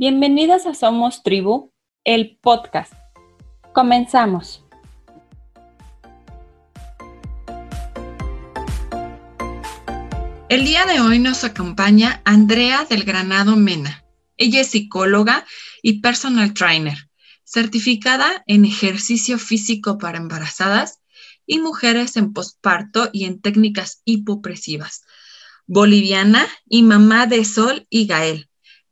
Bienvenidas a Somos Tribu, el podcast. Comenzamos. El día de hoy nos acompaña Andrea del Granado Mena. Ella es psicóloga y personal trainer, certificada en ejercicio físico para embarazadas y mujeres en posparto y en técnicas hipopresivas, boliviana y mamá de Sol y Gael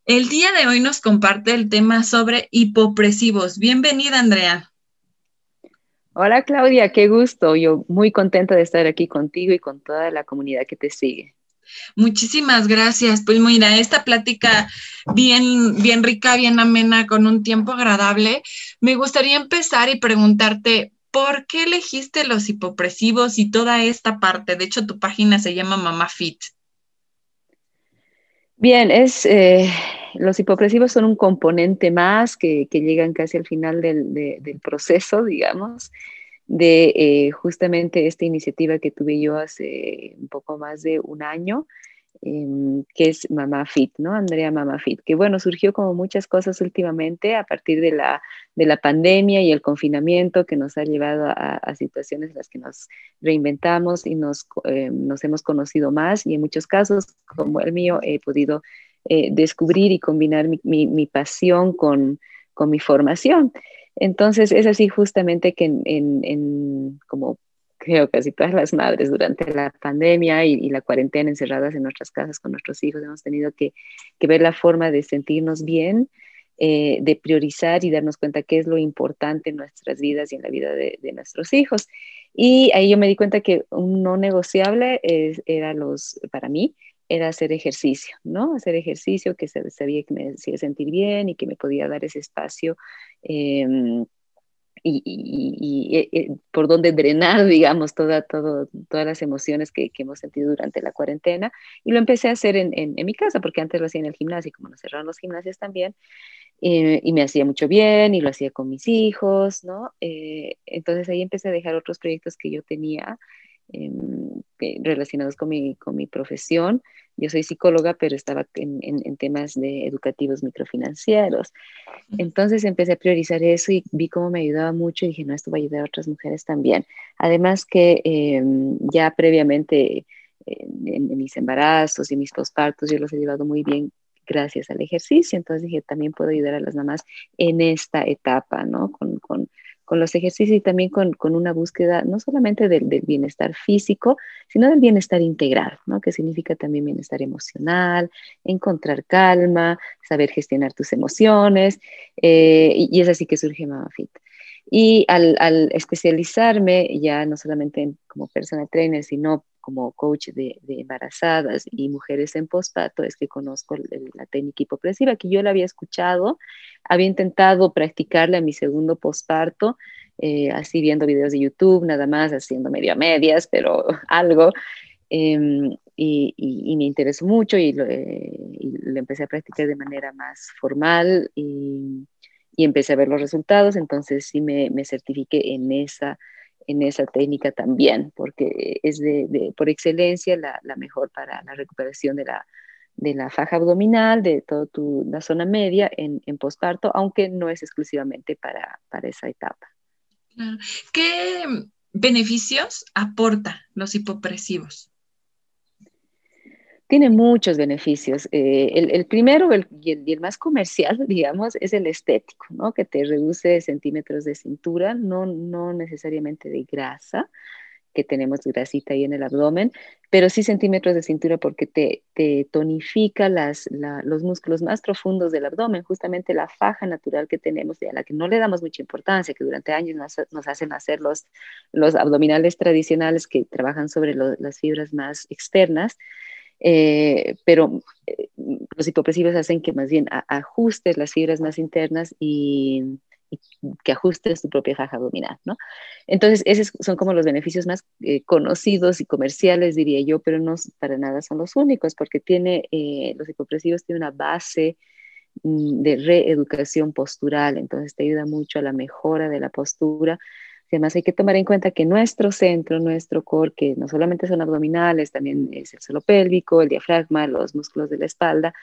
el día de hoy nos comparte el tema sobre hipopresivos. Bienvenida, Andrea. Hola, Claudia, qué gusto. Yo muy contenta de estar aquí contigo y con toda la comunidad que te sigue. Muchísimas gracias. Pues mira, esta plática bien, bien rica, bien amena, con un tiempo agradable. Me gustaría empezar y preguntarte, ¿por qué elegiste los hipopresivos y toda esta parte? De hecho, tu página se llama Mama Fit. Bien, es, eh, los hipopresivos son un componente más que, llegan casi al final del, proceso, digamos, de eh, justamente esta iniciativa que tuve yo hace un poco más de un año, Em, que es Mamá Fit, ¿no? Andrea Mamá Fit, que bueno, surgió como muchas cosas últimamente a partir de la, de la pandemia y el confinamiento que nos ha llevado a, situaciones en las que nos reinventamos y nos, em, nos hemos conocido más y en muchos casos, como el mío, he podido eh, descubrir y combinar mi, mi, pasión con, con, mi formación. Entonces es así justamente que en, en como creo casi todas las madres durante la pandemia y, la cuarentena encerradas en nuestras casas con nuestros hijos, hemos tenido que, ver la forma de sentirnos bien, eh, de priorizar y darnos cuenta qué es lo importante en nuestras vidas y en la vida de, nuestros hijos. Y ahí yo me di cuenta que un no negociable era los, para mí, era hacer ejercicio, ¿no? Hacer ejercicio que sabía que me hacía sentir bien y que me podía dar ese espacio. Em, y, eh, eh, por dónde drenar, digamos, toda, todo, todas las emociones que, hemos sentido durante la cuarentena. Y lo empecé a hacer en, mi casa, porque antes lo hacía en el gimnasio, como nos cerraron los gimnasios también, eh, y me hacía mucho bien, y lo hacía con mis hijos, ¿no? entonces ahí empecé a dejar otros proyectos que yo tenía em, relacionados con mi, con mi profesión. Yo soy psicóloga, pero estaba en, en, temas de educativos microfinancieros. Entonces empecé a priorizar eso y vi cómo me ayudaba mucho y dije, no, esto va a ayudar a otras mujeres también. Además que em, ya previamente en, mis embarazos y mis pospartos yo los he llevado muy bien gracias al ejercicio. Entonces dije, también puedo ayudar a las mamás en esta etapa, ¿no? Con, con, con los ejercicios y también con, con una búsqueda no solamente del, del, bienestar físico, sino del bienestar integral, ¿no? que significa también bienestar emocional, encontrar calma, saber gestionar tus emociones, eh, y, es así que surge MamaFit. Y al, al, especializarme ya no solamente como personal trainer, sino como coach de, embarazadas y mujeres en posparto es que conozco la técnica hipopresiva, que yo la había escuchado, había intentado practicarla en mi segundo posparto, eh, así viendo videos de YouTube, nada más, haciendo medio a medias, pero algo. Em, y, me interesó mucho y lo, eh, empecé a practicar de manera más formal y, empecé a ver los resultados, entonces sí me, me certifiqué en esa en esa técnica también, porque es de, por excelencia la, mejor para la recuperación de la, de la faja abdominal, de toda la zona media en, en aunque no es exclusivamente para, para esa etapa. ¿Qué beneficios aporta los hipopresivos? Tiene muchos beneficios. Eh, el, primero y, el, más comercial, digamos, es el estético, ¿no? que te reduce centímetros de cintura, no, no necesariamente de grasa, que tenemos grasita ahí en el abdomen, pero sí centímetros de cintura porque te, te tonifica las, los músculos más profundos del abdomen, justamente la faja natural que tenemos, a la que no le damos mucha importancia, que durante años nos, nos hacen hacer los, los abdominales tradicionales que trabajan sobre las fibras más externas eh, pero eh, los hipopresivos hacen que más bien ajustes las fibras más internas y, que ajustes tu propia faja abdominal, ¿no? Entonces, esos son como los beneficios más eh, conocidos y comerciales, diría yo, pero no para nada son los únicos, porque tiene, los hipopresivos tienen una base mm, de reeducación postural, entonces te ayuda mucho a la mejora de la postura, Además, hay que tomar en cuenta que nuestro centro, nuestro core, que no solamente son abdominales, también es el suelo pélvico, el diafragma, los músculos de la espalda,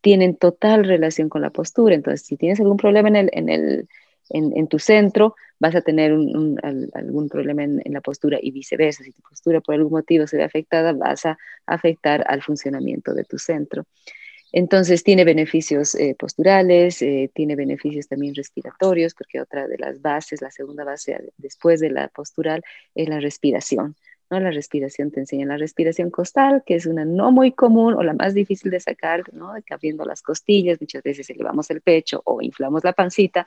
tienen total relación con la postura. Entonces, si tienes algún problema en, el, en, el, en, tu centro, vas a tener algún problema en, la postura y viceversa. Si tu postura por algún motivo se ve afectada, vas a afectar al funcionamiento de tu centro. Entonces tiene beneficios eh, posturales, eh, tiene beneficios también respiratorios, porque otra de las bases, la segunda base después de la postural, es la respiración. ¿no? La respiración te enseña la respiración costal, que es una no muy común o la más difícil de sacar, ¿no? abriendo las costillas, muchas veces elevamos el pecho o inflamos la pancita,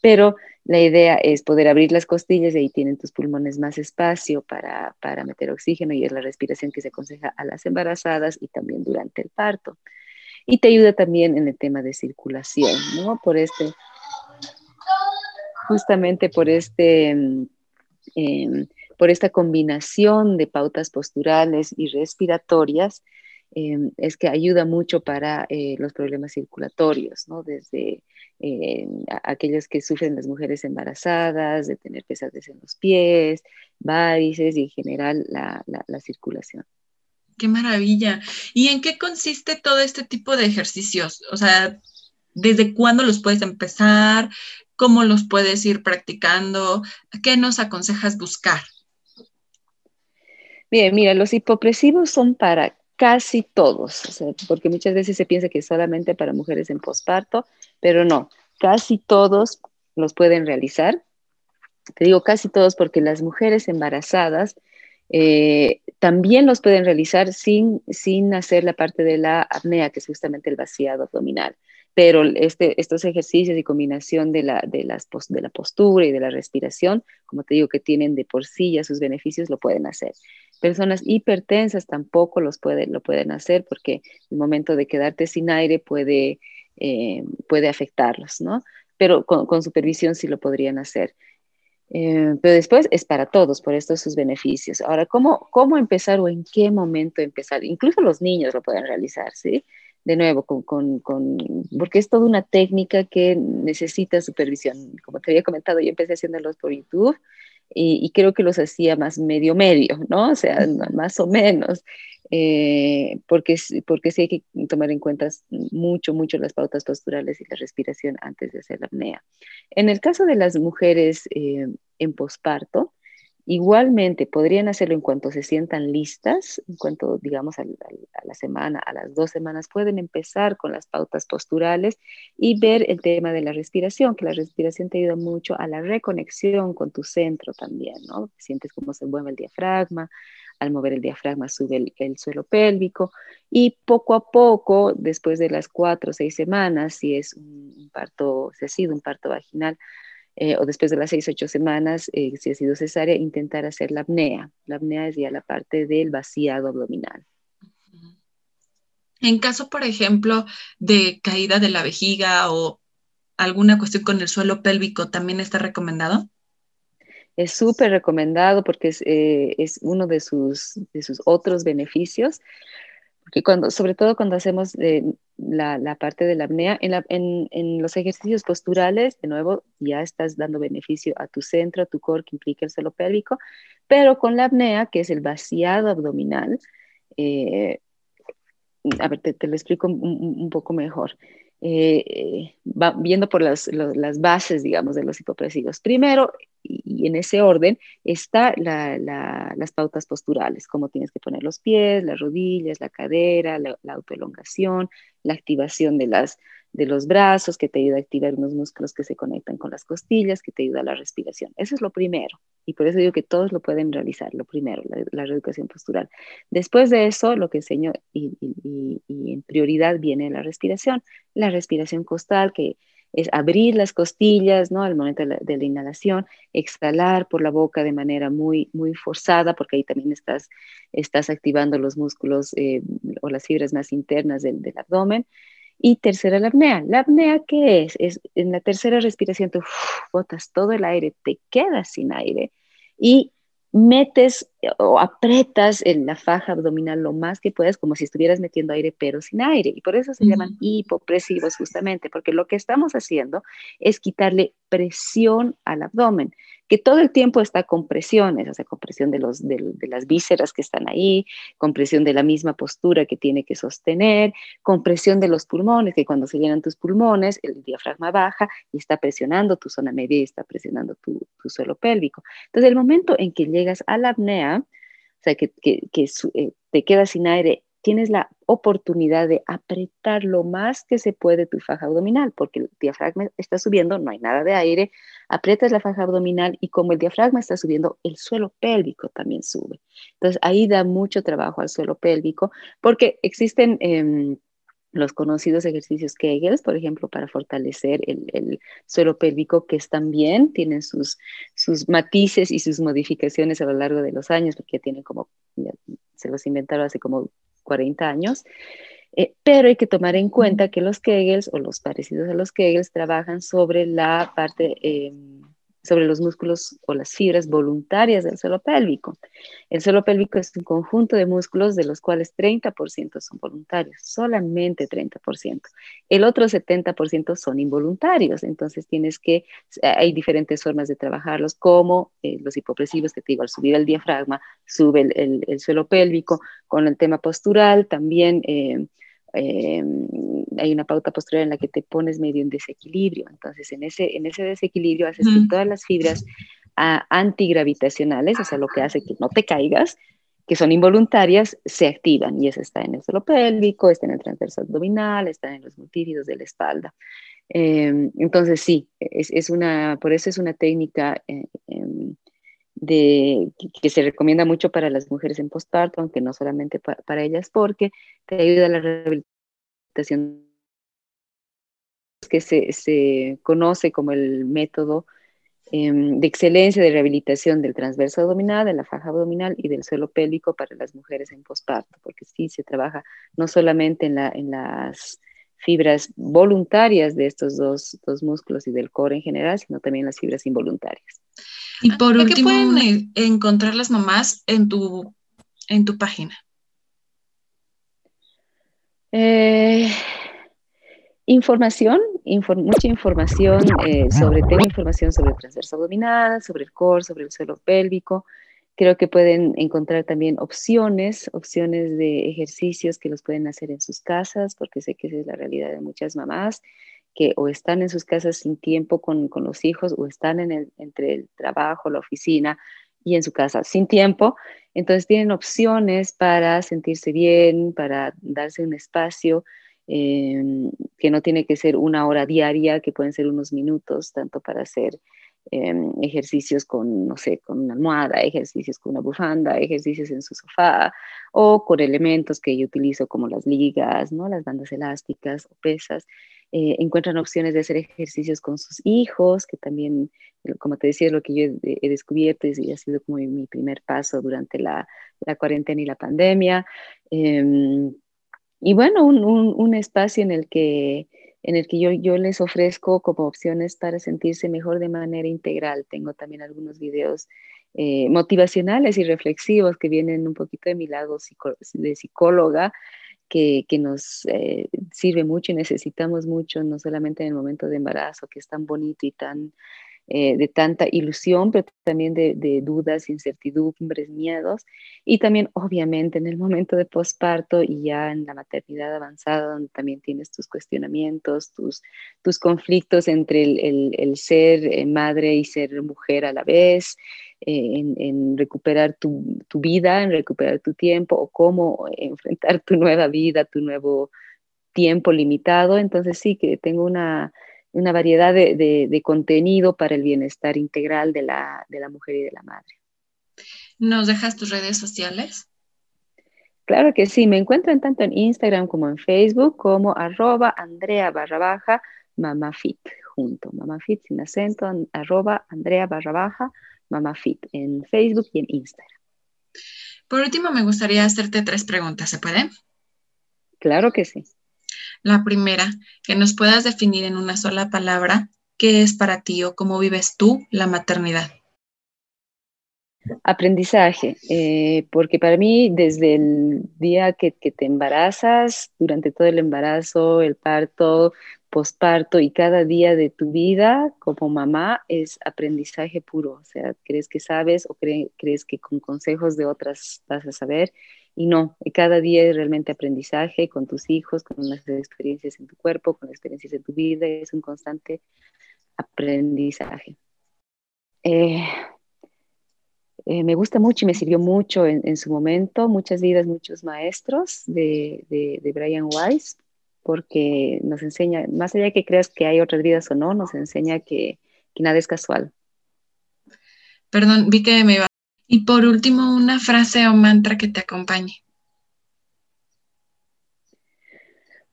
pero la idea es poder abrir las costillas y ahí tienen tus pulmones más espacio para, para meter oxígeno y es la respiración que se aconseja a las embarazadas y también durante el parto y te ayuda también en el tema de circulación, ¿no? Por este, justamente por este, em, por esta combinación de pautas posturales y respiratorias, em, es que ayuda mucho para eh, los problemas circulatorios, ¿no? Desde eh, aquellos que sufren las mujeres embarazadas, de tener pesadez en los pies, varices y en general la circulación. Qué maravilla. ¿Y en qué consiste todo este tipo de ejercicios? O sea, ¿desde cuándo los puedes empezar? ¿Cómo los puedes ir practicando? ¿Qué nos aconsejas buscar? Bien, mira, los hipopresivos son para casi todos, porque muchas veces se piensa que es solamente para mujeres en posparto, pero no, casi todos los pueden realizar. Te digo casi todos porque las mujeres embarazadas eh, también los pueden realizar sin, sin hacer la parte de la apnea, que es justamente el vaciado abdominal. Pero este, estos ejercicios y combinación de la, de, las, de la postura y de la respiración, como te digo, que tienen de por sí ya sus beneficios, lo pueden hacer. Personas hipertensas tampoco los pueden, lo pueden hacer porque el momento de quedarte sin aire puede, eh, puede afectarlos, ¿no? Pero con supervisión sí lo podrían hacer. Eh, pero después es para todos, por estos sus beneficios. Ahora, ¿cómo, ¿cómo empezar o en qué momento empezar? Incluso los niños lo pueden realizar, ¿sí? De nuevo, con, con, con, porque es toda una técnica que necesita supervisión. Como te había comentado, yo empecé haciéndolos por YouTube y, creo que los hacía más medio medio, ¿no? O sea, más o menos, eh, porque, porque sí hay que tomar en cuenta mucho, mucho las pautas posturales y la respiración antes de hacer la apnea. En el caso de las mujeres eh, en posparto, Igualmente, podrían hacerlo en cuanto se sientan listas, en cuanto, digamos, a, la semana, a las dos semanas, pueden empezar con las pautas posturales y ver el tema de la respiración, que la respiración te ayuda mucho a la reconexión con tu centro también, ¿no? Sientes cómo se mueve el diafragma, al mover el diafragma sube el, suelo pélvico y poco a poco, después de las cuatro o seis semanas, si es un parto, si ha sido un parto vaginal, eh, o después de las seis, ocho semanas, eh, si ha sido cesárea, intentar hacer la apnea. La apnea es ya la parte del vaciado abdominal. En caso, por ejemplo, de caída de la vejiga o alguna cuestión con el suelo pélvico, ¿también está recomendado? Es súper recomendado porque es, eh, es uno de sus, de sus otros beneficios porque cuando, sobre todo cuando hacemos eh, la, la, parte de la apnea, en, en, en, los ejercicios posturales, de nuevo, ya estás dando beneficio a tu centro, a tu core, que implica el suelo pélvico, pero con la apnea, que es el vaciado abdominal, eh, a ver, te, te, lo explico un, poco mejor. Eh, viendo por las, las, bases, digamos, de los hipopresivos. Primero, y, en ese orden, está las pautas posturales, cómo tienes que poner los pies, las rodillas, la cadera, la, la autoelongación, la activación de los brazos, que te ayuda a activar unos músculos que se conectan con las costillas, que te ayuda a la respiración. Eso es lo primero. Y por eso digo que todos lo pueden realizar, lo primero, la, reeducación postural. Después de eso, lo que enseño y, en prioridad viene la respiración. La respiración costal, que es abrir las costillas, ¿no? Al momento de la, inhalación, exhalar por la boca de manera muy, muy forzada, porque ahí también estás, estás activando los músculos eh, o las fibras más internas del, del abdomen. Y tercera, la apnea. ¿La apnea qué es? Es en la tercera respiración tú botas todo el aire, te quedas sin aire y metes o apretas en la faja abdominal lo más que puedas, como si estuvieras metiendo aire, pero sin aire. Y por eso se llaman hipopresivos justamente, porque lo que estamos haciendo es quitarle presión al abdomen que todo el tiempo está con presiones, o sea, compresión de, los, de, las vísceras que están ahí, compresión de la misma postura que tiene que sostener, compresión de los pulmones, que cuando se llenan tus pulmones, el diafragma baja y está presionando tu zona media y está presionando tu, suelo pélvico. Entonces, el momento en que llegas a la apnea, o sea, que, eh, te quedas sin aire tienes la oportunidad de apretar lo más que se puede tu faja abdominal, porque el diafragma está subiendo, no hay nada de aire, aprietas la faja abdominal y como el diafragma está subiendo, el suelo pélvico también sube. Entonces ahí da mucho trabajo al suelo pélvico, porque existen... Em, los conocidos ejercicios Kegels, por ejemplo, para fortalecer el, suelo pélvico, que están bien, tienen sus, sus matices y sus modificaciones a lo largo de los años, porque tienen como, se los inventaron hace como 40 años. Eh, pero hay que tomar en cuenta que los Kegels o los parecidos a los Kegels trabajan sobre la parte em, sobre los músculos o las fibras voluntarias del suelo pélvico. El suelo pélvico es un conjunto de músculos de los cuales 30% son voluntarios, solamente 30%. El otro 70% son involuntarios, entonces tienes que, hay diferentes formas de trabajarlos, como eh, los hipopresivos que te digo, al subir el diafragma, sube el, suelo pélvico, con el tema postural también. Eh, eh, hay una pauta posterior en la que te pones medio en desequilibrio. Entonces, en ese, en ese desequilibrio haces que todas las fibras ah, antigravitacionales, o sea, lo que hace que no te caigas, que son involuntarias, se activan. Y eso está en el suelo pélvico, está en el transverso abdominal, está en los multífidos de la espalda. Eh, entonces, sí, es, es, una, por eso es una técnica eh, em, de, que, se recomienda mucho para las mujeres en postparto, aunque no solamente para ellas, porque te ayuda a la rehabilitación que se, se conoce como el método em, de excelencia de rehabilitación del transverso abdominal, de la faja abdominal y del suelo pélvico para las mujeres en posparto, porque sí se trabaja no solamente en, la, en las fibras voluntarias de estos dos, dos músculos y del core en general, sino también las fibras involuntarias. Y por último, ¿qué pueden encontrar las mamás en tu, en tu página? Eh, información, mucha información eh, sobre, tengo información sobre el transverso abdominal, sobre el core, sobre el suelo pélvico. Creo que pueden encontrar también opciones, opciones de ejercicios que los pueden hacer en sus casas, porque sé que esa es la realidad de muchas mamás que o están en sus casas sin tiempo con, con los hijos o están entre el trabajo, la oficina y en su casa sin tiempo. Entonces tienen opciones para sentirse bien, para darse un espacio em, que no tiene que ser una hora diaria, que pueden ser unos minutos, tanto para hacer Em, ejercicios con, no sé, con una almohada, ejercicios con una bufanda, ejercicios en su sofá o con elementos que yo utilizo como las ligas, ¿no? las bandas elásticas o pesas. Eh, encuentran opciones de hacer ejercicios con sus hijos, que también, como te decía, es lo que yo he, descubierto y ha sido como mi primer paso durante la, cuarentena y la pandemia. Em, y bueno, un, espacio en el que en el que yo, yo les ofrezco como opciones para sentirse mejor de manera integral. Tengo también algunos videos eh, motivacionales y reflexivos que vienen un poquito de mi lado de psicóloga, que, que nos eh, sirve mucho y necesitamos mucho, no solamente en el momento de embarazo, que es tan bonito y tan eh, de tanta ilusión, pero también de, dudas, incertidumbres, miedos, y también obviamente en el momento de posparto y ya en la maternidad avanzada, donde también tienes tus cuestionamientos, tus, tus conflictos entre el, ser eh, madre y ser mujer a la vez, eh, en, recuperar tu, tu, vida, en recuperar tu tiempo, o cómo enfrentar tu nueva vida, tu nuevo tiempo limitado. Entonces sí que tengo una una variedad de, contenido para el bienestar integral de la, mujer y de la madre. ¿Nos dejas tus redes sociales? Claro que sí, me encuentran tanto en Instagram como en Facebook como arroba Andrea barra baja mamafit junto, mamafit sin acento, arroba Andrea barra baja mamafit en Facebook y en Instagram. Por último, me gustaría hacerte tres preguntas, ¿se puede? Claro que sí. La primera, que nos puedas definir en una sola palabra qué es para ti o cómo vives tú la maternidad. Aprendizaje, eh, porque para mí desde el día que, que, te embarazas, durante todo el embarazo, el parto, posparto y cada día de tu vida como mamá es aprendizaje puro. O sea, crees que sabes o crees que con consejos de otras vas a saber y no, cada día es realmente aprendizaje con tus hijos, con las experiencias en tu cuerpo, con las experiencias en tu vida, es un constante aprendizaje. Eh, eh, me gusta mucho y me sirvió mucho en, su momento, muchas vidas, muchos maestros de, de, Brian Weiss, porque nos enseña, más allá de que creas que hay otras vidas o no, nos enseña que, que nada es casual. Perdón, vi que me iba. Y por último, una frase o mantra que te acompañe.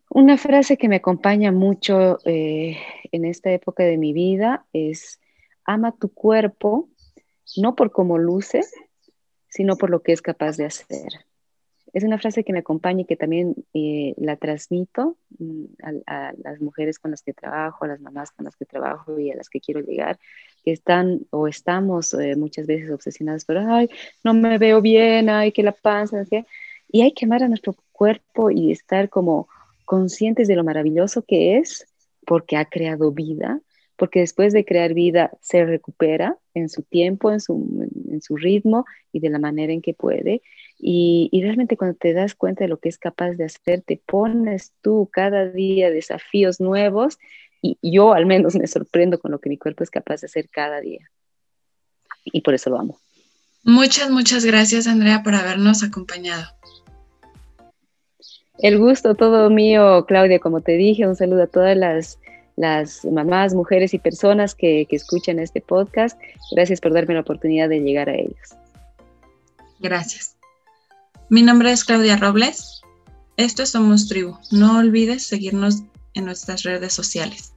Una frase que me acompaña mucho eh, en esta época de mi vida es, ama tu cuerpo no por cómo luce, sino por lo que es capaz de hacer. Es una frase que me acompaña y que también eh, la transmito mm, a, las mujeres con las que trabajo, a las mamás con las que trabajo y a las que quiero llegar, que están o estamos eh, muchas veces obsesionadas por, ay, no me veo bien, ay, que la panza. Y hay que amar a nuestro cuerpo y estar como conscientes de lo maravilloso que es porque ha creado vida, porque después de crear vida se recupera en su tiempo, en su, en su ritmo y de la manera en que puede. Y, y, realmente cuando te das cuenta de lo que es capaz de hacer, te pones tú cada día desafíos nuevos y yo al menos me sorprendo con lo que mi cuerpo es capaz de hacer cada día. Y por eso lo amo. Muchas, muchas gracias Andrea por habernos acompañado. El gusto todo mío, Claudia, como te dije, un saludo a todas las las mamás, mujeres y personas que, que escuchan este podcast. Gracias por darme la oportunidad de llegar a ellos. Gracias. Mi nombre es Claudia Robles. Esto es Somos Tribu. No olvides seguirnos en nuestras redes sociales.